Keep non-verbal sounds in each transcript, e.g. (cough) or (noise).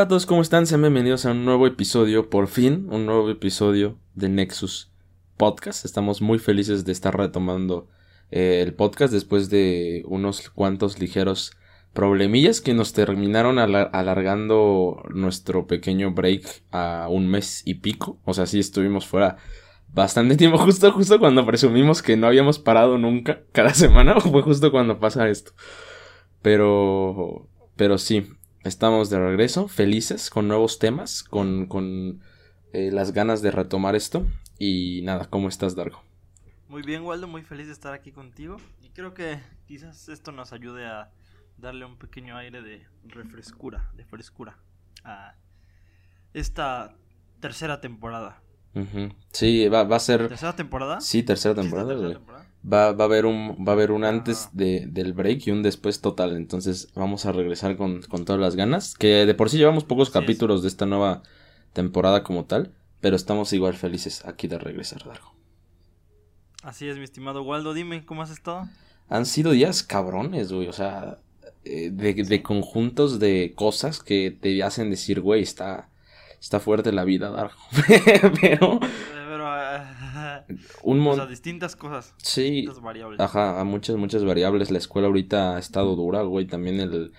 Hola a todos, ¿cómo están? Sean bienvenidos a un nuevo episodio, por fin, un nuevo episodio de Nexus Podcast. Estamos muy felices de estar retomando eh, el podcast después de unos cuantos ligeros problemillas que nos terminaron alargando nuestro pequeño break a un mes y pico. O sea, sí estuvimos fuera bastante tiempo, (laughs) justo, justo cuando presumimos que no habíamos parado nunca cada semana, (laughs) fue justo cuando pasa esto. Pero, pero sí, Estamos de regreso, felices, con nuevos temas, con, con eh, las ganas de retomar esto. Y nada, ¿cómo estás, Dargo? Muy bien, Waldo, muy feliz de estar aquí contigo. Y creo que quizás esto nos ayude a darle un pequeño aire de refrescura, de frescura a esta tercera temporada. Sí, va, va, a ser. ¿Tercera temporada? Sí, tercera temporada, Va, va, a haber un, va a haber un antes de, del break y un después total. Entonces vamos a regresar con, con todas las ganas. Que de por sí llevamos pocos capítulos de esta nueva temporada como tal. Pero estamos igual felices aquí de regresar, Dargo. Así es, mi estimado Waldo. Dime, ¿cómo has estado? Han sido días cabrones, güey. O sea, eh, de, de conjuntos de cosas que te hacen decir, güey, está, está fuerte la vida, Dargo. (laughs) pero un montón. O sea, distintas cosas. Sí. Distintas variables. Ajá, a muchas, muchas variables. La escuela ahorita ha estado dura, güey. También el.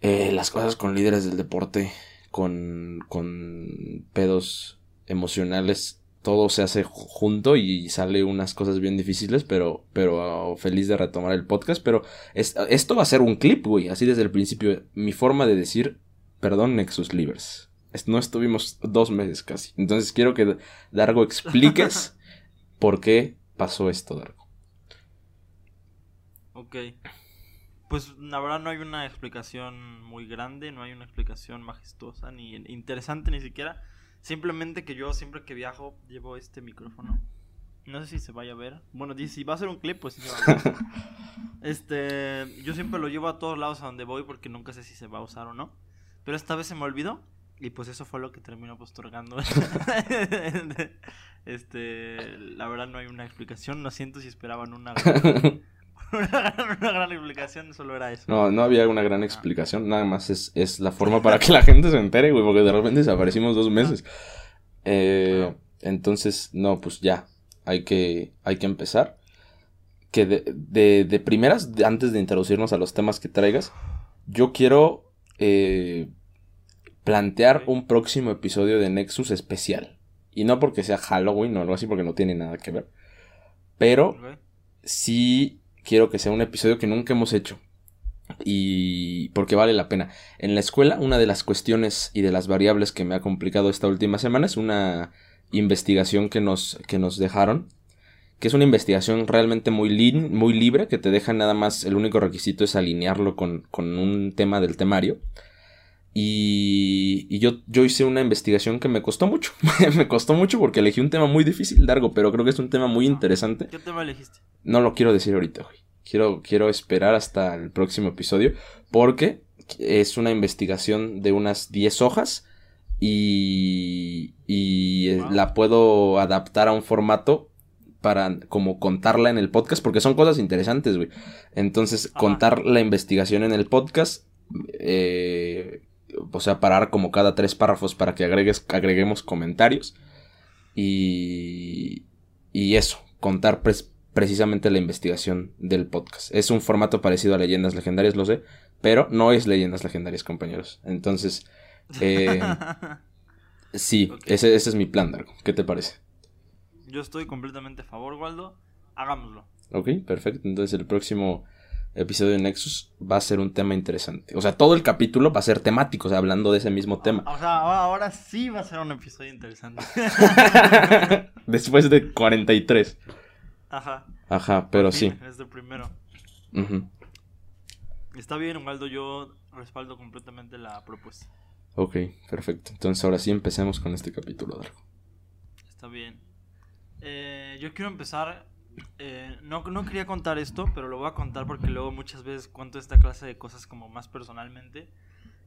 Eh, las cosas con líderes del deporte, con, con pedos emocionales, todo se hace junto y sale unas cosas bien difíciles, pero, pero feliz de retomar el podcast. Pero esto va a ser un clip, güey, así desde el principio. Mi forma de decir, perdón, Nexus Livers no estuvimos dos meses casi. Entonces quiero que Dargo expliques (laughs) por qué pasó esto, Dargo. Ok. Pues la verdad no hay una explicación muy grande, no hay una explicación majestuosa ni interesante ni siquiera. Simplemente que yo siempre que viajo llevo este micrófono. No sé si se vaya a ver. Bueno, si va a ser un clip, pues sí se va a ver. (laughs) este, yo siempre lo llevo a todos lados a donde voy porque nunca sé si se va a usar o no. Pero esta vez se me olvidó y pues eso fue lo que terminó postergando. (laughs) este, la verdad no hay una explicación. No siento si esperaban (laughs) una gran, una, gran explicación, solo era eso. No, no había una gran ah. explicación. Nada más es, es la forma para que la (laughs) gente se entere, güey, porque de repente desaparecimos dos meses. Eh, entonces, no, pues ya, hay que, hay que empezar. Que de, de, de primeras, antes de introducirnos a los temas que traigas, yo quiero eh, plantear un próximo episodio de Nexus especial. Y no porque sea Halloween o algo así, porque no tiene nada que ver. Pero sí quiero que sea un episodio que nunca hemos hecho. Y porque vale la pena. En la escuela, una de las cuestiones y de las variables que me ha complicado esta última semana es una investigación que nos, que nos dejaron. Que es una investigación realmente muy, muy libre, que te deja nada más, el único requisito es alinearlo con, con un tema del temario. Y, yo, yo hice una investigación que me costó mucho. (laughs) me costó mucho porque elegí un tema muy difícil, largo, pero creo que es un tema muy interesante. ¿Qué tema elegiste? No lo quiero decir ahorita, güey. Quiero, quiero esperar hasta el próximo episodio porque es una investigación de unas 10 hojas y, y eh, la puedo adaptar a un formato para como contarla en el podcast porque son cosas interesantes, güey. Entonces, contar la investigación en el podcast eh, o sea, parar como cada tres párrafos para que agregues, agreguemos comentarios. Y, y eso, contar precisamente la investigación del podcast. Es un formato parecido a Leyendas Legendarias, lo sé, pero no es Leyendas Legendarias, compañeros. Entonces, eh, (laughs) sí, ese, ese, es mi plan, Dargo. ¿Qué te parece? Yo estoy completamente a favor, Waldo. Hagámoslo. Ok, perfecto. Entonces el próximo episodio de Nexus va a ser un tema interesante. O sea, todo el capítulo va a ser temático, o sea, hablando de ese mismo tema. O sea, ahora sí va a ser un episodio interesante. (laughs) Después de 43. Ajá. Ajá, pero sí. Es el primero. Está bien, Osvaldo, yo respaldo completamente la propuesta. Ok, perfecto. Entonces ahora sí empecemos con este capítulo, Dargo. Está bien. Eh, yo quiero empezar eh, no, no quería contar esto, pero lo voy a contar porque luego muchas veces cuento esta clase de cosas como más personalmente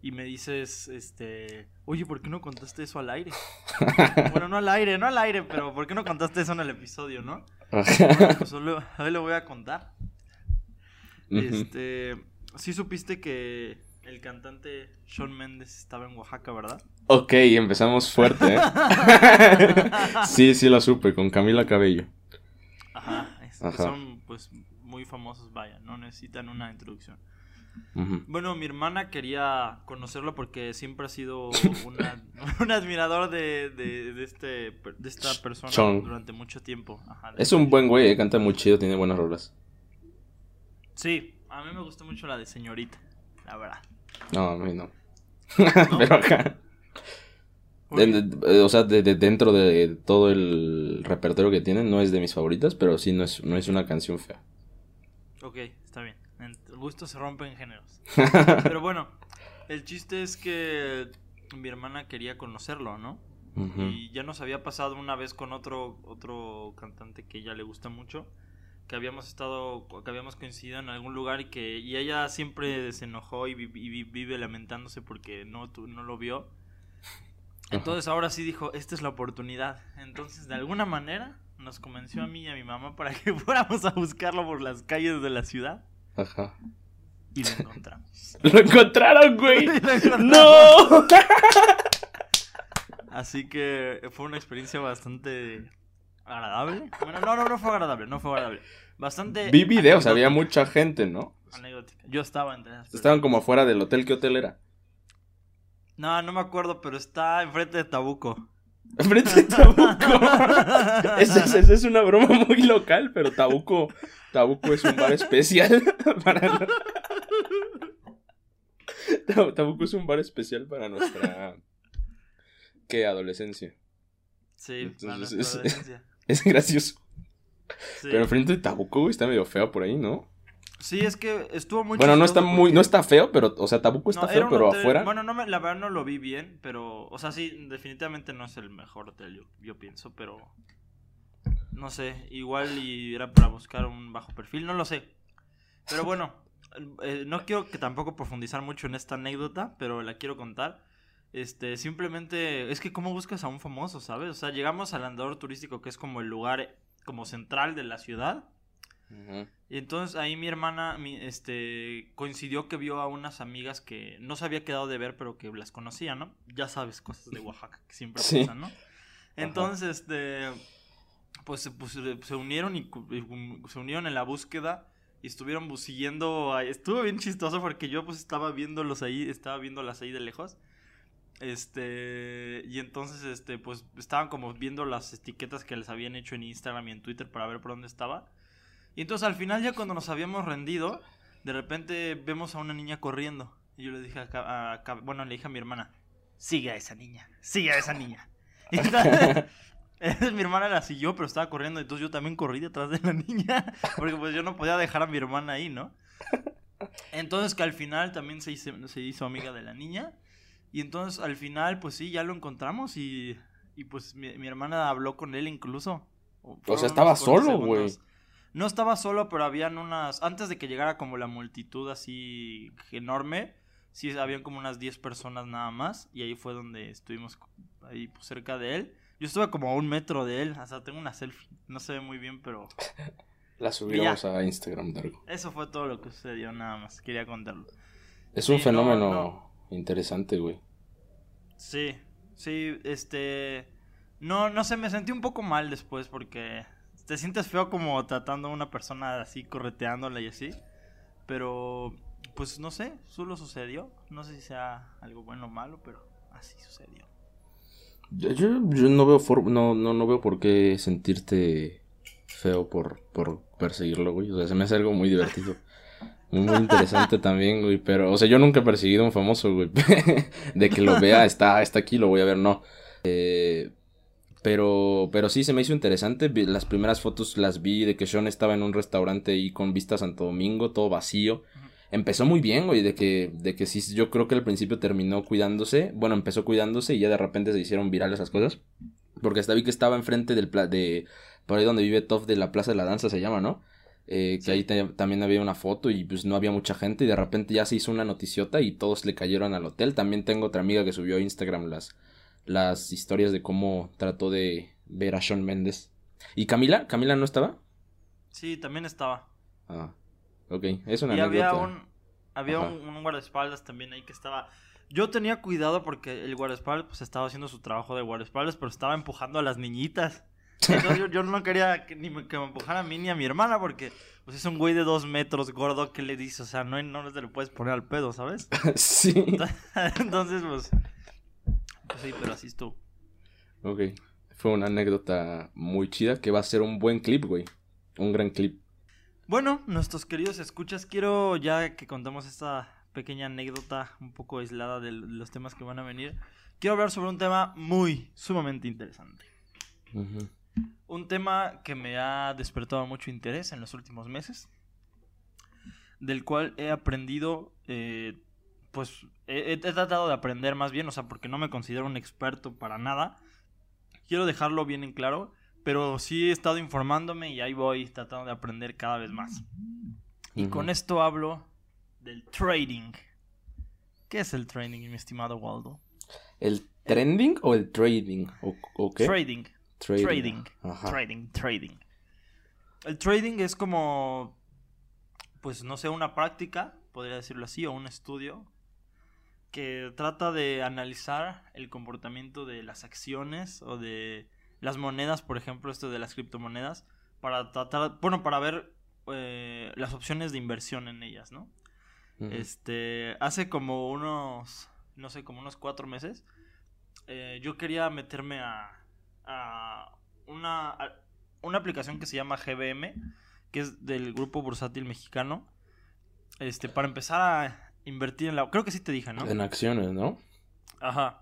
y me dices, este, oye, ¿por qué no contaste eso al aire? (laughs) bueno, no al aire, no al aire, pero ¿por qué no contaste eso en el episodio, no? pues solo, a ver, lo voy a contar. Este, sí supiste que el cantante Shawn Mendes estaba en Oaxaca, ¿verdad? Ok, empezamos fuerte, ¿eh? (laughs) (laughs) sí, sí lo supe, con Camila Cabello. Ajá, son pues muy famosos, vaya, no necesitan una introducción. Bueno, mi hermana quería conocerlo porque siempre ha sido (laughs) un admirador de, de, este, de esta persona durante mucho tiempo. es un buen güey, eh, canta muy chido, tiene buenas rolas. Sí, a mí me gusta mucho la de señorita, la verdad. No, a mí no. (laughs) Pero acá. O sea, de, dentro de todo el repertorio que tienen, no es de mis favoritas, pero sí no es, no es una canción fea. Ok, está bien. El gusto se rompe en géneros. (laughs) pero bueno, el chiste es que mi hermana quería conocerlo, ¿no? Y ya nos había pasado una vez con otro, otro cantante que ella le gusta mucho que habíamos estado, que habíamos coincidido en algún lugar y que y ella siempre se enojó y, vive lamentándose porque no, no lo vio. Entonces ahora sí dijo, esta es la oportunidad. Entonces de alguna manera nos convenció a mí y a mi mamá para que (laughs) fuéramos a buscarlo por las calles de la ciudad. Ajá. Y lo encontramos. (laughs) ¡Lo encontraron, güey! (laughs) ¡No! Así que fue una experiencia bastante agradable. Bueno, no, no, no fue agradable, no fue agradable. Bastante. Vi videos, había mucha gente, ¿no? Anecdótica. Yo estaba entre Estaban como afuera del hotel. ¿Qué hotel era? No, no me acuerdo, pero está enfrente de Tabuco. (laughs) Enfrente de Tabuco. (laughs) esa, es una broma muy local, pero Tabuco, Tabuco es un bar especial (laughs) para. Tabuco es un bar especial para nuestra. ¿Qué? Adolescencia. Sí, para nuestra adolescencia. Es gracioso. Pero frente de Tabuco, está medio feo por ahí, ¿no? Sí, es que estuvo muy Bueno, no está muy, no está feo, pero, o sea, Tabuco está feo, pero afuera. Bueno, no la verdad no lo vi bien, pero, o sea, sí, definitivamente no es el mejor hotel, yo, pienso, pero, no sé, igual y era para buscar un bajo perfil, no lo sé. Pero bueno, eh, no quiero que tampoco profundizar mucho en esta anécdota, pero la quiero contar. Este, simplemente, es que cómo buscas a un famoso, ¿sabes? O sea, llegamos al andador turístico, que es como el lugar como central de la ciudad. Y entonces ahí mi hermana este, coincidió que vio a unas amigas que no se había quedado de ver, pero que las conocía, ¿no? Ya sabes, cosas de Oaxaca que siempre pasan, ¿no? Entonces, este, pues, pues, se unieron y, se unieron en la búsqueda y estuvieron siguiendo, estuvo bien chistoso porque yo pues estaba viéndolos ahí, estaba viéndolas ahí de lejos este, y entonces, este, pues estaban como viendo las etiquetas que les habían hecho en Instagram y en Twitter para ver por dónde estaba. Y entonces al final, ya cuando nos habíamos rendido, de repente vemos a una niña corriendo. Y yo le dije a, bueno, le dije a mi hermana, sigue a esa niña, sigue a esa niña. (laughs) Y entonces, (laughs) mi hermana la siguió, pero estaba corriendo, entonces yo también corrí detrás de la niña, (laughs) porque pues yo no podía dejar a mi hermana ahí, ¿no? Entonces que al final también se se hizo amiga de la niña. Y entonces al final, pues sí, ya lo encontramos y, y pues mi, hermana habló con él incluso. o sea, estaba solo, güey. No estaba solo, pero habían unas... Antes de que llegara como la multitud así enorme, sí, habían como unas 10 personas nada más. Y ahí fue donde estuvimos ahí pues, cerca de él. Yo estuve como a un metro de él, o sea, tengo una selfie. No se ve muy bien, pero... (laughs) La subimos a Instagram, Dargo. Eso fue todo lo que sucedió, nada más. Quería contarlo. Es un fenómeno interesante, güey. Sí, sí, este... No, no sé, me sentí un poco mal después porque te sientes feo como tratando a una persona así, correteándola y así. Pero, pues no sé, solo sucedió. No sé si sea algo bueno o malo, pero así sucedió. Yo, yo no veo no, no, no veo por qué sentirte feo por, por perseguirlo, güey. O sea, se me hace algo muy divertido. Muy interesante también, güey. Pero, o sea, yo nunca he perseguido a un famoso, güey. (laughs) de que lo vea, está, está aquí, lo voy a ver, no. Eh, pero, pero sí, se me hizo interesante. Las primeras fotos las vi de que Sean estaba en un restaurante ahí con vista a Santo Domingo, todo vacío. Empezó muy bien, güey, de que, de que sí, yo creo que al principio terminó cuidándose. Bueno, empezó cuidándose y ya de repente se hicieron virales esas cosas. Porque hasta vi que estaba enfrente del, de, por ahí donde vive Toff de la Plaza de la Danza se llama, ¿no? Eh, que ahí también había una foto y pues no había mucha gente y de repente ya se hizo una noticiota y todos le cayeron al hotel. También tengo otra amiga que subió a Instagram las, las historias de cómo trató de ver a Sean Méndez. ¿Y Camila? ¿Camila no estaba? Sí, también estaba. Ah, ok, es una y Había un... Había un guardaespaldas también ahí que estaba... Yo tenía cuidado porque el guardaespaldas pues estaba haciendo su trabajo de guardaespaldas, pero estaba empujando a las niñitas. Entonces yo, yo no quería que, ni me, que me empujara a mí ni a mi hermana porque pues es un güey de dos metros gordo que le dice, o sea, no, no te lo puedes poner al pedo, ¿sabes? (laughs) sí. (laughs) Entonces pues... sí, pero así estuvo. Ok. Fue una anécdota muy chida que va a ser un buen clip, güey. Un gran clip. Bueno, nuestros queridos escuchas, quiero ya que contamos esta pequeña anécdota un poco aislada de los temas que van a venir, quiero hablar sobre un tema muy, sumamente interesante. Un tema que me ha despertado mucho interés en los últimos meses, del cual he aprendido, eh, pues he, he tratado de aprender más bien, o sea, porque no me considero un experto para nada. Quiero dejarlo bien en claro, pero sí he estado informándome y ahí voy tratando de aprender cada vez más. Y con esto hablo del trading. ¿Qué es el trading, mi estimado Waldo? ¿El trending o el trading? ¿O, o qué? Trading. Trading. Trading. Ajá. Trading, trading. El trading es como, pues no sé, una práctica, podría decirlo así, o un estudio que trata de analizar el comportamiento de las acciones o de las monedas, por ejemplo, esto de las criptomonedas, para tratar, bueno, para ver eh, las opciones de inversión en ellas, ¿no? Este, hace como unos, no sé, como unos cuatro meses, eh, yo quería meterme a, a una, a una aplicación que se llama GBM, que es del grupo bursátil mexicano, este, para empezar a invertir en la, creo que sí te dije, ¿no? En acciones, ¿no? Ajá.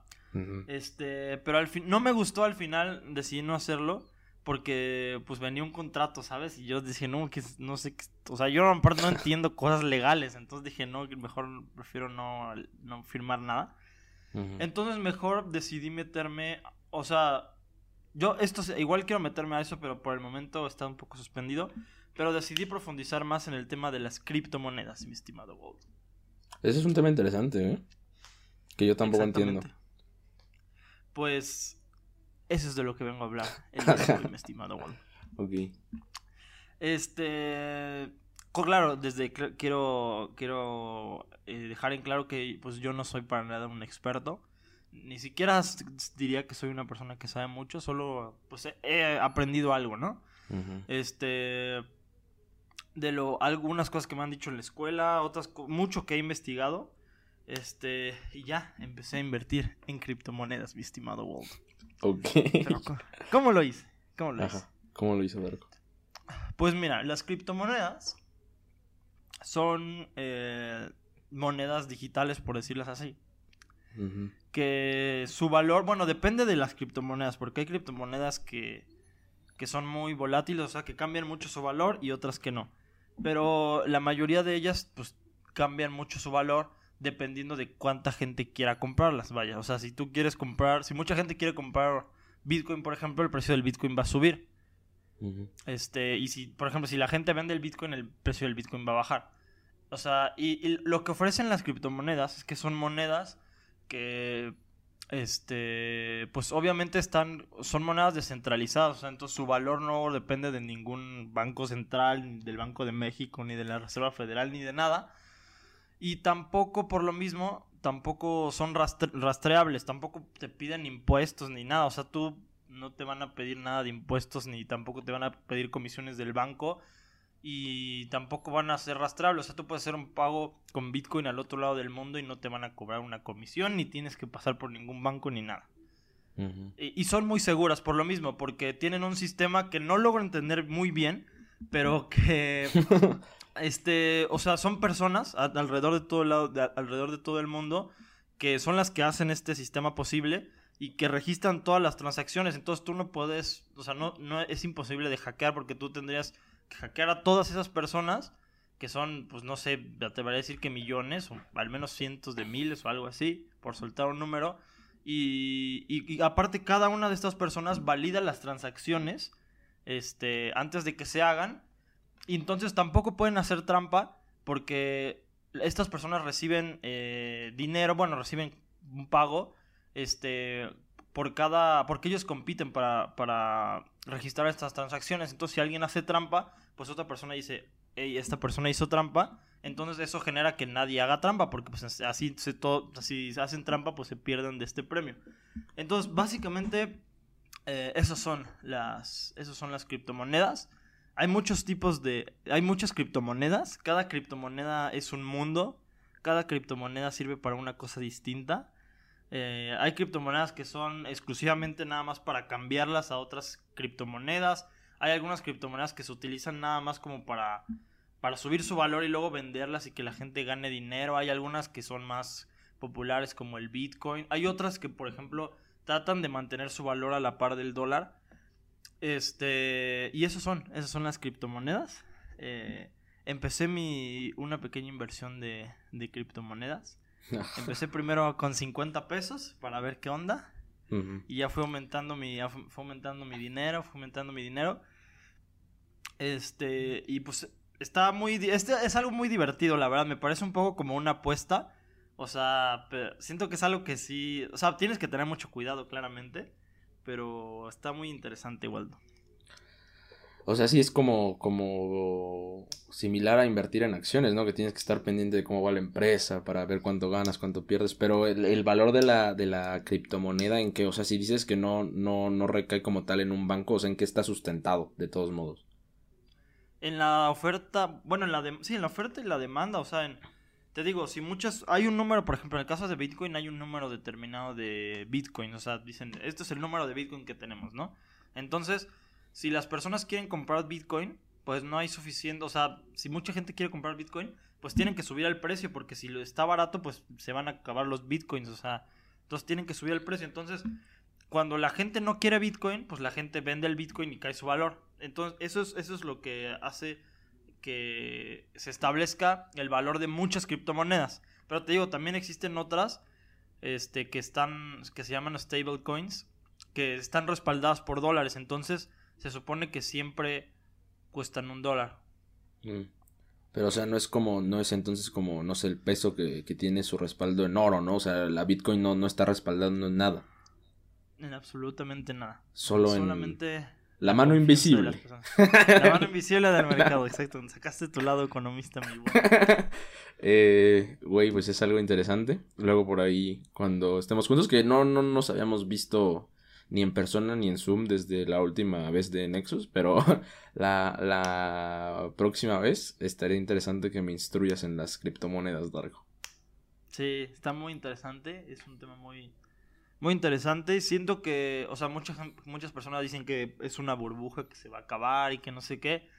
Este, pero al fin, no me gustó al final, decidí no hacerlo. Porque, pues, venía un contrato, ¿sabes? Y yo dije, no, que no sé, qué- o sea, yo aparte no (laughs) entiendo cosas legales. Entonces dije, no, que mejor prefiero no, no firmar nada. Entonces mejor decidí meterme, o sea, yo esto igual quiero meterme a eso, pero por el momento está un poco suspendido. Pero decidí profundizar más en el tema de las criptomonedas, mi estimado Gold. Ese es un tema interesante, ¿eh? Que yo tampoco entiendo. Pues eso es de lo que vengo a hablar el día de hoy, (laughs) mi estimado Gold. Ok. Este, co- claro, desde quiero quiero eh, dejar en claro que pues yo no soy para nada un experto. Ni siquiera diría que soy una persona que sabe mucho, solo pues he, aprendido algo, ¿no? Este de lo algunas cosas que me han dicho en la escuela, otras mucho que he investigado. Este, y ya empecé a invertir en criptomonedas, mi estimado Walt. Ok. Pero, ¿Cómo lo hice? ¿Cómo lo hice? ¿Cómo lo hizo Darko? Pues mira, las criptomonedas son eh, monedas digitales, por decirlas así. Que su valor, bueno, depende de las criptomonedas, porque hay criptomonedas que, que son muy volátiles, o sea, que cambian mucho su valor y otras que no. Pero la mayoría de ellas, pues, cambian mucho su valor dependiendo de cuánta gente quiera comprarlas, vaya. O sea, si tú quieres comprar, si mucha gente quiere comprar Bitcoin, por ejemplo, el precio del Bitcoin va a subir. Este, y si, por ejemplo, si la gente vende el Bitcoin, el precio del Bitcoin va a bajar. O sea, y, y lo que ofrecen las criptomonedas es que son monedas que, este, pues obviamente están, son monedas descentralizadas, entonces su valor no depende de ningún banco central, ni del Banco de México, ni de la Reserva Federal, ni de nada. Y tampoco, por lo mismo, tampoco son rastre- rastreables, tampoco te piden impuestos ni nada. O sea, tú no te van a pedir nada de impuestos ni tampoco te van a pedir comisiones del banco y tampoco van a ser rastreables. O sea, tú puedes hacer un pago con Bitcoin al otro lado del mundo y no te van a cobrar una comisión ni tienes que pasar por ningún banco ni nada. Y, y son muy seguras por lo mismo, porque tienen un sistema que no logro entender muy bien, pero que (laughs) este, o sea, son personas a- alrededor de todo el lado, de- alrededor de todo el mundo que son las que hacen este sistema posible y que registran todas las transacciones. Entonces tú no puedes, o sea, no, no es imposible de hackear porque tú tendrías hackear a todas esas personas que son, pues no sé, te voy a decir que millones o al menos cientos de miles o algo así, por soltar un número. Y aparte cada una de estas personas valida las transacciones este, antes de que se hagan. Y entonces tampoco pueden hacer trampa porque estas personas reciben eh, dinero, bueno, reciben un pago este, por cada... porque ellos compiten para, para registrar estas transacciones. Entonces si alguien hace trampa, pues otra persona dice, hey, esta persona hizo trampa, Entonces eso genera que nadie haga trampa, porque pues así se todo, si hacen trampa, pues se pierden de este premio. Entonces, básicamente, eh, son las. Esas son las criptomonedas. Hay muchos tipos de. Hay muchas criptomonedas. Cada criptomoneda es un mundo. Cada criptomoneda sirve para una cosa distinta. Eh, hay criptomonedas que son exclusivamente nada más para cambiarlas a otras criptomonedas. Hay algunas criptomonedas que se utilizan nada más como para para subir su valor y luego venderlas y que la gente gane dinero. Hay algunas que son más populares como el Bitcoin. Hay otras que, por ejemplo, tratan de mantener su valor a la par del dólar. Este, y esas son, esas son las criptomonedas. Eh, empecé mi, una pequeña inversión de, de criptomonedas. Empecé primero con 50 pesos para ver qué onda. Y ya fue aumentando mi, fue aumentando mi dinero, fue aumentando mi dinero. Este, y pues está muy... Este es algo muy divertido, la verdad. Me parece un poco como una apuesta. O sea, siento que es algo que sí... O sea, tienes que tener mucho cuidado, claramente. Pero está muy interesante, Waldo. O sea, sí es como, como similar a invertir en acciones, ¿no? Que tienes que estar pendiente de cómo va la empresa para ver cuánto ganas, cuánto pierdes. Pero el, valor de la, de la criptomoneda en que, o sea, si dices que no, no, no recae como tal en un banco, o sea, en que está sustentado, de todos modos en la oferta, bueno, en la de, sí, en la oferta y la demanda, o sea, en, te digo, si muchas, hay un número, por ejemplo, en el caso de Bitcoin hay un número determinado de Bitcoin, o sea, dicen, este es el número de Bitcoin que tenemos, ¿no? Entonces, si las personas quieren comprar Bitcoin, pues no hay suficiente, o sea, si mucha gente quiere comprar Bitcoin, pues tienen que subir el precio, porque si está barato, pues se van a acabar los Bitcoins, o sea, entonces tienen que subir el precio, entonces, cuando la gente no quiere Bitcoin, pues la gente vende el Bitcoin y cae su valor. Entonces, eso es, eso es lo que hace que se establezca el valor de muchas criptomonedas. Pero te digo, también existen otras este, que están, que se llaman stablecoins, que están respaldadas por dólares. Entonces, se supone que siempre cuestan un dólar. Mm. Pero, o sea, no es como, no es entonces como, no sé, el peso que, tiene su respaldo en oro, ¿no? O sea, la Bitcoin no, no está respaldando en nada. En absolutamente nada. Solo Solamente la mano invisible. La mano invisible del mercado, exacto. Sacaste tu lado economista, mi güey. (laughs) eh, güey, pues es algo interesante. Luego por ahí, cuando estemos juntos, que no, no nos habíamos visto ni en persona ni en Zoom desde la última vez de Nexus, pero (laughs) la, la próxima vez estaría interesante que me instruyas en las criptomonedas, Dargo. Sí, está muy interesante. Es un tema muy muy interesante. Siento que, o sea, muchas, muchas personas dicen que es una burbuja que se va a acabar y que no sé qué.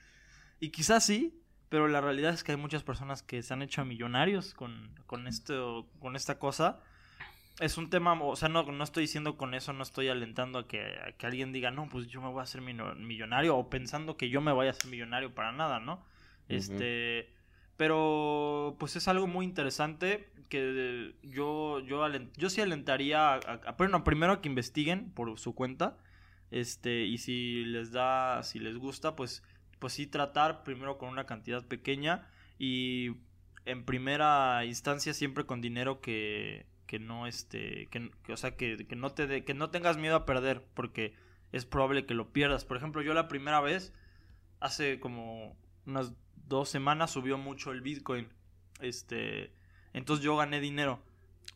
Y quizás sí, pero la realidad es que hay muchas personas que se han hecho millonarios con, con, esto, con esta cosa. Es un tema, o sea, no, no estoy diciendo con eso, no estoy alentando a que, que alguien diga, no, pues yo me voy a hacer millonario o pensando que yo me voy a hacer millonario para nada, ¿no? Este pero pues es algo muy interesante que yo, yo, yo sí alentaría a, bueno, primero a que investiguen por su cuenta. Este, y si les da, si les gusta, pues, pues sí tratar primero con una cantidad pequeña y en primera instancia siempre con dinero que, que no este, que, o sea, que, que no te de, que no tengas miedo a perder porque es probable que lo pierdas. Por ejemplo, yo la primera vez, hace como unas dos semanas subió mucho el Bitcoin. Este, entonces yo gané dinero.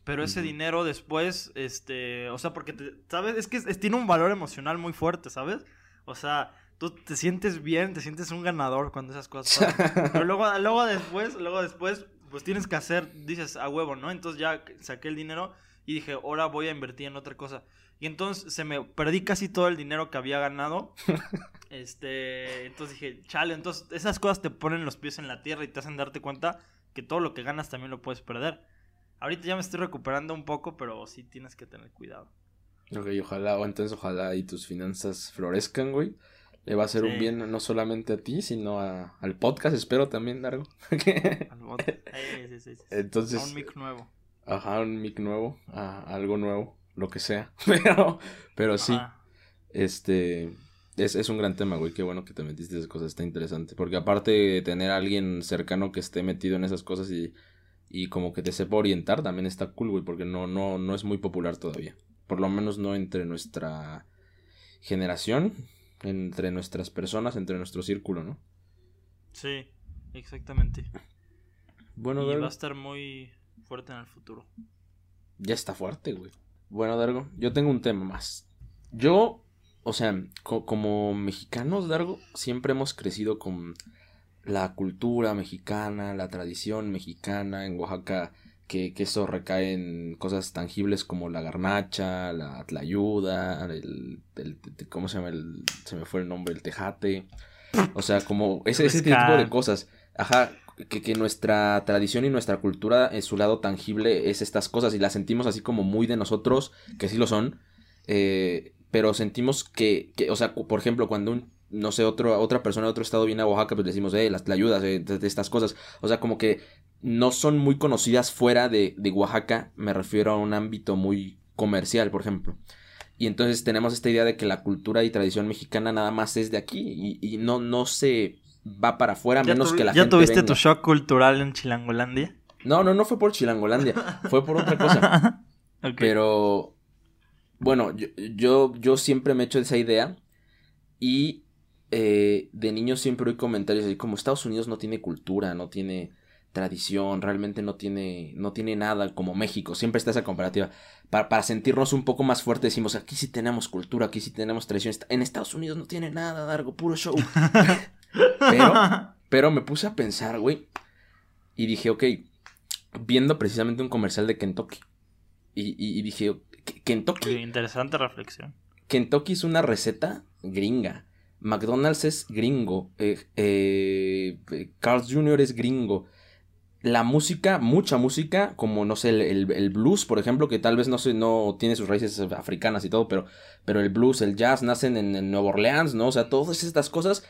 Pero ese dinero después, este, o sea, porque, ¿sabes? Es que tiene un valor emocional muy fuerte, ¿sabes? O sea, tú te sientes bien, te sientes un ganador cuando esas cosas (laughs) Pero luego, luego después, luego después, pues tienes que hacer, dices, a huevo, ¿no? Entonces ya saqué el dinero y dije, ahora voy a invertir en otra cosa. Y entonces se me perdí casi todo el dinero que había ganado. (laughs) este, entonces dije, chale, entonces esas cosas te ponen los pies en la tierra y te hacen darte cuenta que todo lo que ganas también lo puedes perder. Ahorita ya me estoy recuperando un poco, pero sí tienes que tener cuidado. Ok, ojalá, o entonces ojalá y tus finanzas florezcan, güey. Le va a hacer un bien no solamente a ti, sino al podcast, espero también, Largo. (laughs) sí, sí, Entonces. A un mic nuevo. Ajá, un mic nuevo, a algo nuevo lo que sea. (laughs) Pero, pero sí, este, es, es, un gran tema, güey. Qué bueno que te metiste en esas cosas, está interesante. Porque aparte de tener a alguien cercano que esté metido en esas cosas y, y como que te sepa orientar, también está cool, güey, porque no, no, no es muy popular todavía. Por lo menos no entre nuestra generación, entre nuestras personas, entre nuestro círculo, ¿no? Sí, exactamente. Bueno, y va a estar muy fuerte en el futuro. Ya está fuerte, güey. Bueno, Dargo, yo tengo un tema más. Yo, o sea, como mexicanos, Dargo, siempre hemos crecido con la cultura mexicana, la tradición mexicana. En Oaxaca que, eso recae en cosas tangibles como la garnacha, la tlayuda, el, ¿cómo se llama? El, se me fue el nombre, el tejate. O sea, como ese, ese tipo de cosas. Ajá, que, que, nuestra tradición y nuestra cultura, en su lado tangible, es estas cosas y las sentimos así como muy de nosotros, que sí lo son. Eh, pero sentimos que, que, o sea, por ejemplo, cuando un, no sé, otro, otra persona de otro estado viene a Oaxaca, pues decimos, eh, las tlayudas, eh, de, estas cosas. O sea, como que no son muy conocidas fuera de, de Oaxaca, me refiero a un ámbito muy comercial, por ejemplo. Y entonces tenemos esta idea de que la cultura y tradición mexicana nada más es de aquí y, no, no se va para afuera menos que la ¿Ya tuviste tu shock cultural en Chilangolandia? No, no, no fue por Chilangolandia, (laughs) fue por otra cosa. Pero, bueno, yo, yo, yo siempre me he hecho esa idea y eh, de niño siempre oí comentarios así como Estados Unidos no tiene cultura, no tiene tradición, realmente no tiene, no tiene nada como México, siempre está esa comparativa. Para, para sentirnos un poco más fuertes decimos, aquí sí tenemos cultura, aquí sí tenemos tradición, en Estados Unidos no tiene nada, largo, puro show. (laughs) pero, pero me puse a pensar, güey, y dije, ok, viendo precisamente un comercial de Kentucky, y, y, dije, Kentucky... interesante reflexión. Kentucky es una receta gringa. McDonald's es gringo. Eh, eh, Carl's Jr. es gringo la música, mucha música, como no sé, el, blues, por ejemplo, que tal vez no, sé, no tiene sus raíces africanas y todo, pero, pero el blues, el jazz nacen en, Nueva Orleans, ¿no? O sea, todas estas cosas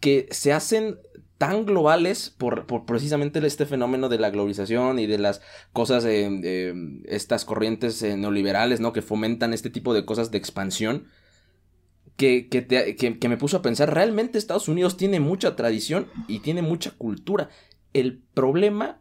que se hacen tan globales por, por precisamente este fenómeno de la globalización y de las cosas, eh, estas corrientes eh, neoliberales, ¿no? Que fomentan este tipo de cosas de expansión. Que, que, que, me puso a pensar, realmente Estados Unidos tiene mucha tradición y tiene mucha cultura el problema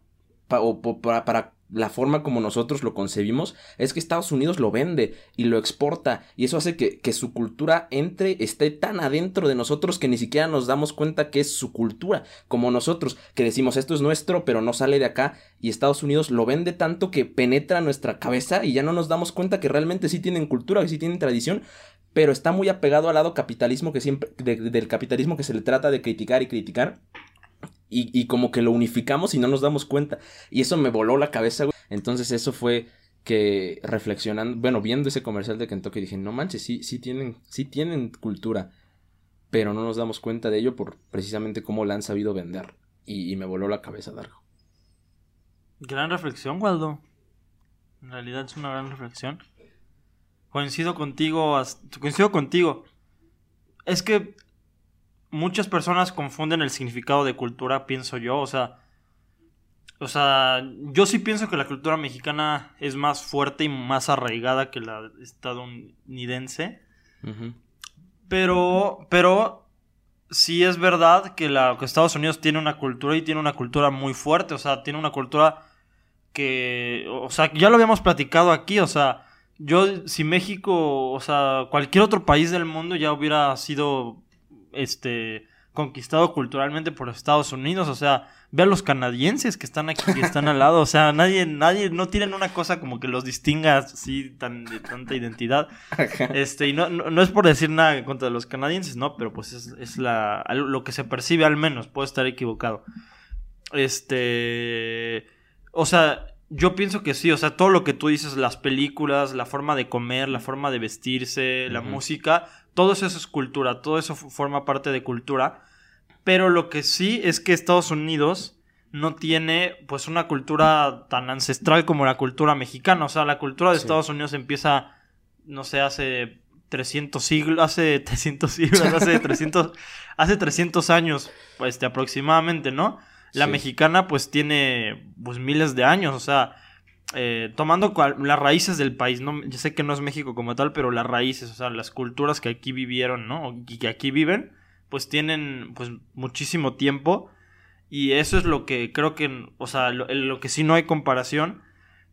o para, la forma como nosotros lo concebimos es que Estados Unidos lo vende y lo exporta y eso hace que, que, su cultura entre, esté tan adentro de nosotros que ni siquiera nos damos cuenta que es su cultura, como nosotros que decimos esto es nuestro pero no sale de acá y Estados Unidos lo vende tanto que penetra nuestra cabeza y ya no nos damos cuenta que realmente sí tienen cultura, que sí tienen tradición, pero está muy apegado al lado capitalismo que siempre, del capitalismo que se le trata de criticar y criticar y, como que lo unificamos y no nos damos cuenta. Y eso me voló la cabeza, güey. Entonces eso fue que reflexionando, bueno, viendo ese comercial de Kentucky dije, no manches, sí, sí tienen, sí tienen cultura, pero no nos damos cuenta de ello por precisamente cómo la han sabido vender. Y, me voló la cabeza, Dargo. Gran reflexión, Waldo. En realidad es una gran reflexión. Coincido contigo, coincido contigo. Es que muchas personas confunden el significado de cultura, pienso yo. O sea, o sea, yo sí pienso que la cultura mexicana es más fuerte y más arraigada que la estadounidense. Pero, pero sí es verdad que, la, que Estados Unidos tiene una cultura y tiene una cultura muy fuerte. O sea, tiene una cultura que, o sea, ya lo habíamos platicado aquí. O sea, yo, si México, o sea, cualquier otro país del mundo ya hubiera sido este conquistado culturalmente por Estados Unidos, o sea, ve a los canadienses que están aquí, que están al lado, o sea, nadie, nadie, no tienen una cosa como que los distinga así tan, de tanta identidad, este, y no, no, es por decir nada contra los canadienses, no, pero pues es, es la, lo que se percibe al menos, puedo estar equivocado, este, o sea, yo pienso que sí, o sea, todo lo que tú dices, las películas, la forma de comer, la forma de vestirse, la música, todo eso es cultura, todo eso forma parte de cultura. Pero lo que sí es que Estados Unidos no tiene pues una cultura tan ancestral como la cultura mexicana. O sea, la cultura de Estados Unidos empieza, no sé, hace 300 siglos, hace (laughs) 300 siglos, hace 300, hace 300 años, pues, aproximadamente, ¿no? La mexicana pues tiene pues miles de años, o sea, eh, tomando las raíces del país, ¿no? Yo sé que no es México como tal, pero las raíces, o sea, las culturas que aquí vivieron, ¿no? Y que aquí viven, pues tienen pues muchísimo tiempo. Y eso es lo que creo que, o sea, lo, lo, que sí no hay comparación.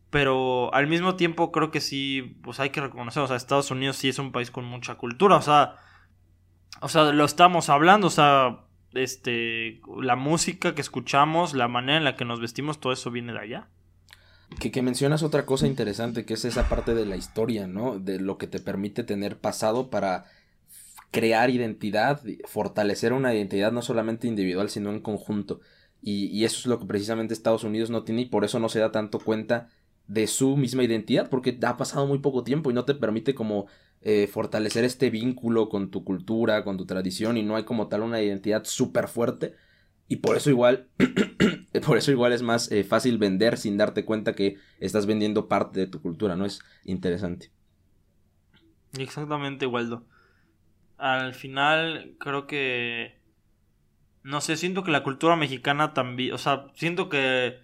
Pero al mismo tiempo creo que sí, pues hay que reconocer, o sea, Estados Unidos sí es un país con mucha cultura, o sea, o sea, lo estamos hablando, o sea, este, la música que escuchamos, la manera en la que nos vestimos, todo eso viene de allá. Que, que, mencionas otra cosa interesante, que es esa parte de la historia, ¿no? De lo que te permite tener pasado para crear identidad, fortalecer una identidad no solamente individual, sino en conjunto. Y, y, eso es lo que precisamente Estados Unidos no tiene y por eso no se da tanto cuenta de su misma identidad, porque ha pasado muy poco tiempo y no te permite como eh, fortalecer este vínculo con tu cultura, con tu tradición y no hay como tal una identidad súper fuerte. Y por eso igual, (clears throat) por eso igual es más eh, fácil vender sin darte cuenta que estás vendiendo parte de tu cultura, ¿no? Es interesante. Exactamente, Waldo. Al final creo que... No sé, siento que la cultura mexicana también, o sea, siento que...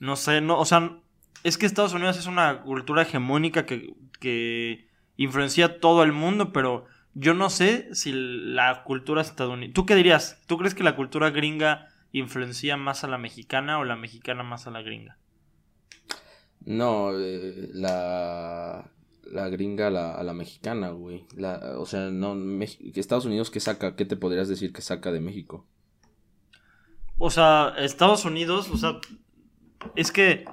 No sé, no, o sea, es que Estados Unidos es una cultura hegemónica que, que influencia todo el mundo, pero yo no sé si la cultura estadounidense... ¿Tú qué dirías? ¿Tú crees que la cultura gringa influencia más a la mexicana o la mexicana más a la gringa? No, eh, la, la gringa a la, a la mexicana, güey. La, o sea, no, Estados Unidos, ¿qué saca? ¿Qué te podrías decir que saca de México? O sea, Estados Unidos, o sea, es que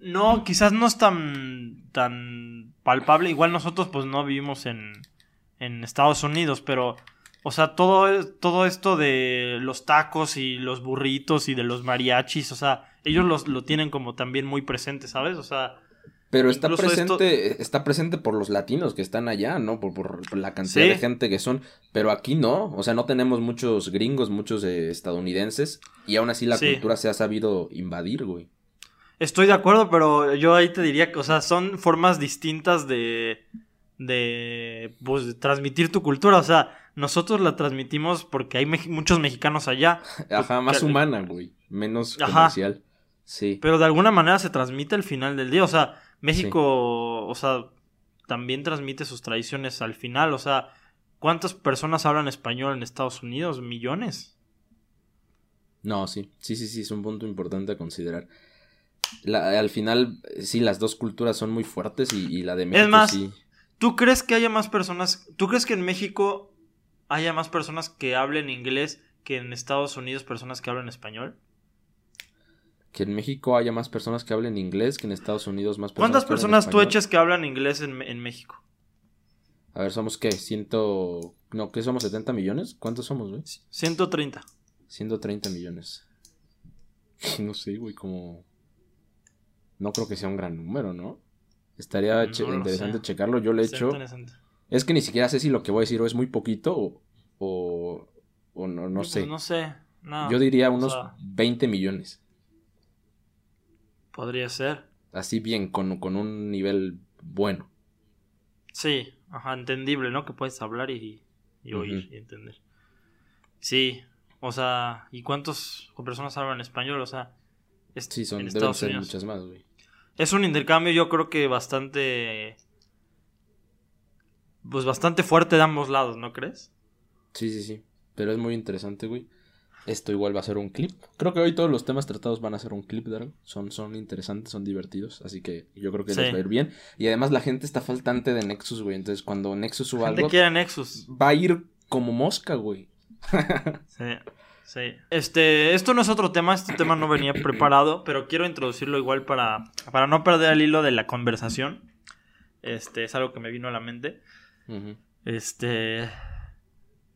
no, quizás no es tan, tan palpable. Igual nosotros pues no vivimos en, en Estados Unidos, pero, o sea, todo, todo esto de los tacos y los burritos y de los mariachis, o sea, ellos los, lo tienen como también muy presente, ¿sabes? O sea... Pero está presente, está presente por los latinos que están allá, ¿no? Por, por la cantidad de gente que son. Pero aquí no. O sea, no tenemos muchos gringos, muchos eh, estadounidenses. Y aún así la cultura se ha sabido invadir, güey. Estoy de acuerdo, pero yo ahí te diría que, o sea, son formas distintas de, de, pues, transmitir tu cultura. O sea, nosotros la transmitimos porque hay muchos mexicanos allá. Ajá, más humana, güey. Menos comercial. Sí. Pero de alguna manera se transmite al final del día. O sea, México, o sea, también transmite sus tradiciones al final. O sea, ¿cuántas personas hablan español en Estados Unidos? ¿Millones? No, sí. Sí, sí, sí, es un punto importante a considerar al final, sí, las dos culturas son muy fuertes y, la de México es más, ¿tú crees que haya más personas, tú crees que en México haya más personas que hablen inglés que en Estados Unidos personas que hablen español? Que en México haya más personas que hablen inglés que en Estados Unidos más personas ¿Cuántas personas tú echas que hablan inglés en, en México? A ver, somos qué, ciento... No, ¿qué somos? ¿70 millones? ¿Cuántos somos, güey? 130. 130 millones. (laughs) No sé, güey, como no creo que sea un gran número, ¿no? Estaría interesante checarlo. Yo le he hecho. Es que ni siquiera sé si lo que voy a decir o es muy poquito o. o, no, no sé. Pues no sé. Yo diría unos 20 millones. Podría ser. Así bien, con, con un nivel bueno. Sí, ajá, entendible, ¿no? Que puedes hablar y, y oír y entender. Sí, o sea, ¿y cuántas personas hablan español? O sea, sí, son, deben ser muchas más, güey. Es un intercambio yo creo que bastante... Pues bastante fuerte de ambos lados, ¿no crees? Sí, sí, sí. Pero es muy interesante, güey. Esto igual va a ser un clip. Creo que hoy todos los temas tratados van a ser un clip, Dargo. Son, son interesantes, son divertidos. Así que yo creo que les va a ir bien. Y además la gente está faltante de Nexus, güey. Entonces cuando Nexus suba algo. quiere Nexus. Va a ir como mosca, güey. sí. Sí. Este, esto no es otro tema, este tema no venía preparado, pero quiero introducirlo igual para, para no perder el hilo de la conversación. Este, es algo que me vino a la mente. Este.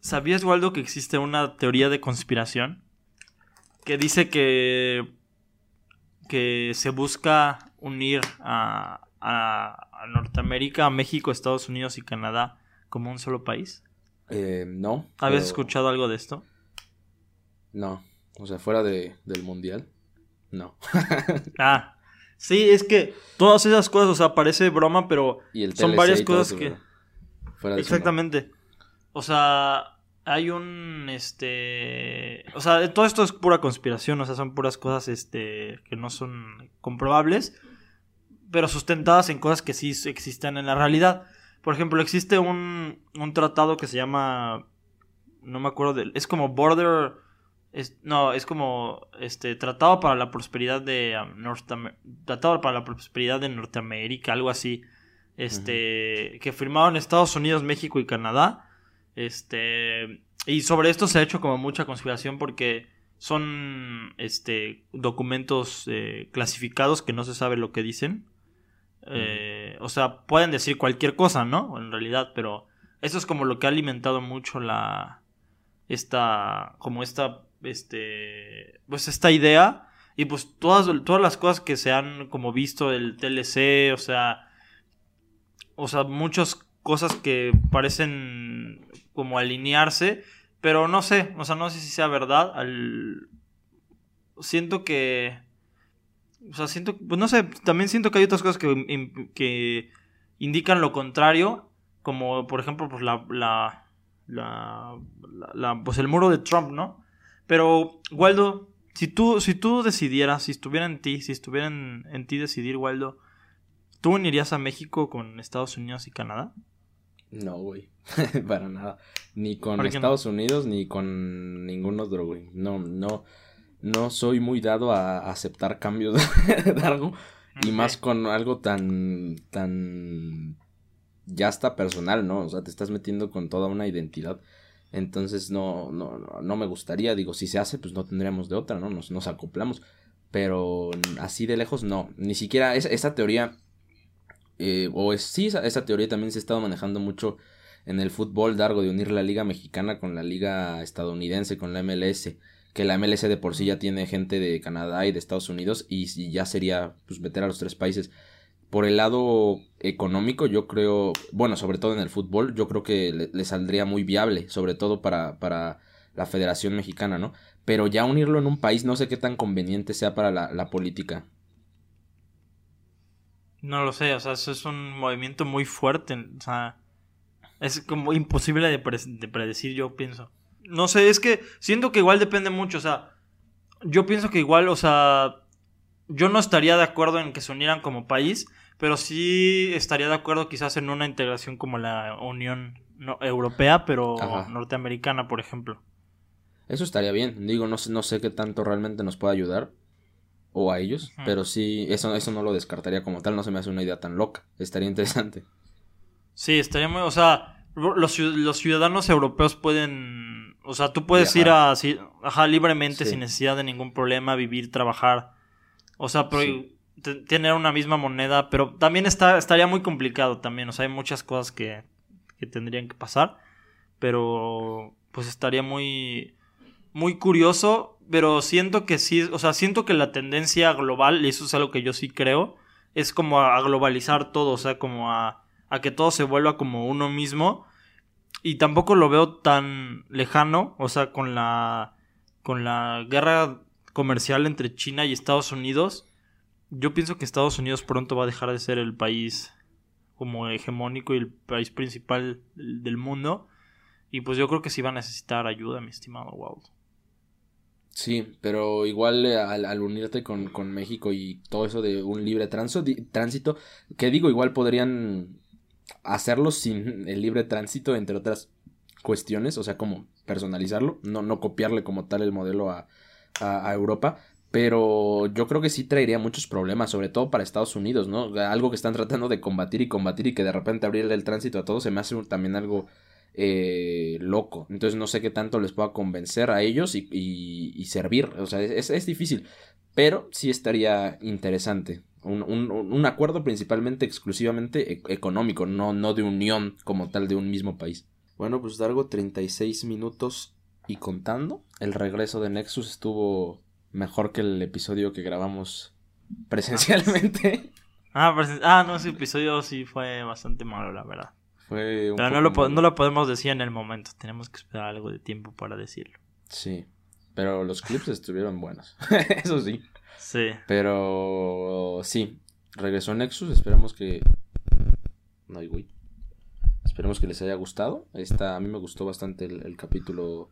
¿Sabías, Waldo, que existe una teoría de conspiración? Que dice que. que se busca unir a, a, a Norteamérica, a México, Estados Unidos y Canadá como un solo país. Eh, no. ¿Habías escuchado algo de esto? No, o sea, fuera de, del mundial, no. (laughs) ah, sí, es que todas esas cosas, o sea, parece broma, pero son varias cosas que... Exactamente. O sea, hay un, este... O sea, todo esto es pura conspiración, o sea, son puras cosas, este, que no son comprobables, pero sustentadas en cosas que sí existen en la realidad. Por ejemplo, existe un, un tratado que se llama... No me acuerdo del... Es como Border no, es como este tratado para la prosperidad de um, tratado para la prosperidad de Norteamérica, algo así. Este que firmaron Estados Unidos, México y Canadá Este. Y sobre esto se ha hecho como mucha conspiración porque son este documentos eh, clasificados que no se sabe lo que dicen. Eh, o sea, pueden decir cualquier cosa, ¿no? En realidad, pero eso es como lo que ha alimentado mucho la esta como esta este pues esta idea y pues todas todas las cosas que se han como visto del TLC, o sea, o sea, muchas cosas que parecen como alinearse pero no sé, o sea, no sé si sea verdad. Al... Siento que... O sea, siento... Pues no sé, también siento que hay otras cosas que, que indican lo contrario. Como, por ejemplo, pues la, la, la, Pues el muro de Trump, ¿no? Pero, Waldo, si tú, si tú decidieras, si estuviera en ti, si estuviera en, en ti decidir, Waldo, ¿tú unirías a México con Estados Unidos y Canadá? No, güey. (laughs) Para nada. Ni con Estados Unidos ni con ningún otro, güey. No, no. No soy muy dado a aceptar cambios (laughs) de algo. Y más con algo tan. tan. ya está personal, ¿no? O sea, te estás metiendo con toda una identidad. Entonces no, no, no, me gustaría. Digo, si se hace, pues no tendríamos de otra, ¿no? Nos, nos acoplamos. Pero así de lejos, no. Ni siquiera esa teoría eh, o es, sí, esa, teoría también se ha estado manejando mucho en el fútbol, Dargo, de unir la liga mexicana con la liga estadounidense, con la MLS, que la MLS de por sí ya tiene gente de Canadá y de Estados Unidos y, ya sería pues meter a los tres países. Por el lado económico, yo creo, bueno, sobre todo en el fútbol, yo creo que le, saldría muy viable, sobre todo para, para la Federación Mexicana, ¿no? Pero ya unirlo en un país no sé qué tan conveniente sea para la, la política. No lo sé, o sea, eso es un movimiento muy fuerte, o sea, es como imposible de, predecir, yo pienso. No sé, es que siento que igual depende mucho, o sea, yo pienso que igual, o sea, yo no estaría de acuerdo en que se unieran como país, pero sí estaría de acuerdo quizás en una integración como la Unión Europea, pero norteamericana, por ejemplo. Eso estaría bien, digo, no, no sé qué tanto realmente nos puede ayudar, o a ellos, pero sí, eso, eso no lo descartaría como tal, no se me hace una idea tan loca, estaría interesante. Sí, estaría muy, o sea, los, los ciudadanos europeos pueden, o sea, tú puedes ir a, ajá, libremente, sin necesidad de ningún problema, vivir, trabajar, o sea, pero tener una misma moneda, pero también está, estaría muy complicado también, o sea, hay muchas cosas que, que tendrían que pasar, pero pues estaría muy, muy curioso pero siento que sí, o sea, siento que la tendencia global, y eso es algo que yo sí creo, es como a globalizar todo, o sea, como a, a que todo se vuelva como uno mismo. Y tampoco lo veo tan lejano, o sea, con la, con la guerra comercial entre China y Estados Unidos. Yo pienso que Estados Unidos pronto va a dejar de ser el país como hegemónico y el país principal del mundo. Y pues yo creo que sí va a necesitar ayuda, mi estimado Walt. Sí, pero igual eh, al, unirte con, con, México y todo eso de un libre tránsito, que digo, igual podrían hacerlo sin el libre tránsito, entre otras cuestiones, o sea, como personalizarlo, no, no copiarle como tal el modelo a, a, Europa, pero yo creo que sí traería muchos problemas, sobre todo para Estados Unidos, ¿no? Algo que están tratando de combatir y combatir y que de repente abrirle el tránsito a todo se me hace también algo eh, loco. Entonces no sé qué tanto les pueda convencer a ellos y, y, servir. O sea, es, es, difícil. Pero sí estaría interesante. Un, un, un acuerdo principalmente, exclusivamente e, económico, no, no de unión como tal de un mismo país. Bueno, pues largo 36 minutos y contando. El regreso de Nexus estuvo mejor que el episodio que grabamos presencialmente. (laughs) Ah, ah, no, ese episodio sí fue bastante malo, la verdad. Pero no lo, no lo podemos decir en el momento. Tenemos que esperar algo de tiempo para decirlo. Sí. Pero los clips estuvieron buenos. (laughs) Eso sí. Sí. Pero sí. Regresó Nexus. Esperamos que. No hay güey. Esperemos que les haya gustado. Esta, a mí me gustó bastante el, el capítulo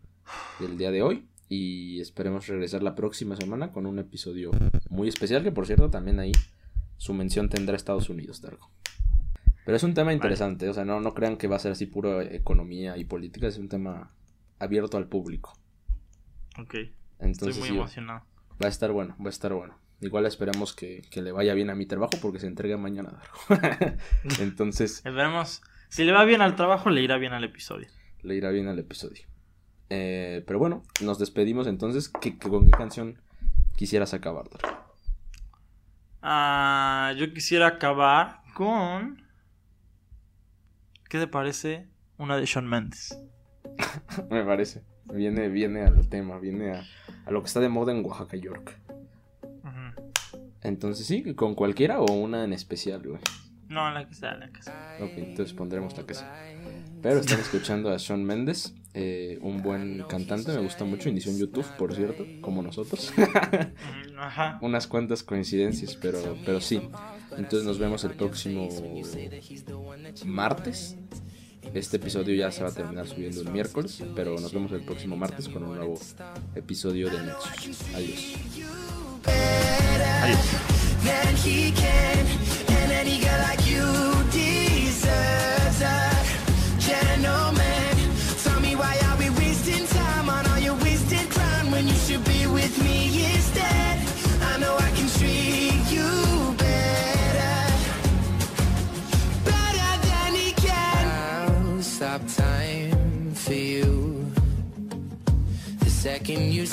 del día de hoy. Y esperemos regresar la próxima semana con un episodio muy especial. Que por cierto, también ahí su mención tendrá Estados Unidos, Dargo. Pero es un tema interesante, o sea, no, no crean que va a ser así puro economía y política, es un tema abierto al público. Ok. Entonces, Estoy muy emocionado. Va a estar bueno, va a estar bueno. Igual esperemos que, que le vaya bien a mi trabajo porque se entrega mañana. (laughs) Entonces. (laughs) Esperemos. Si le va bien al trabajo, le irá bien al episodio. le irá bien al episodio. Eh, pero bueno, nos despedimos entonces. ¿Qué, con qué canción quisieras acabar, Ah, yo quisiera acabar con. ¿Qué te parece? Una de Sean Mendes. (laughs) Me parece. Viene, viene al tema, viene a, a, lo que está de moda en Oaxaca, York. Entonces sí, con cualquiera o una en especial, güey. No, la que sea, la que sea. Ok, entonces pondremos la que sea. Pero están escuchando a Sean Mendes, eh, un buen cantante, me gusta mucho, inició en YouTube, por cierto, como nosotros. Ajá. (laughs) Unas cuantas coincidencias, pero, pero sí. Entonces nos vemos el próximo martes. Este episodio ya se va a terminar subiendo el miércoles, pero nos vemos el próximo martes con un nuevo episodio de Nexus. Adiós. second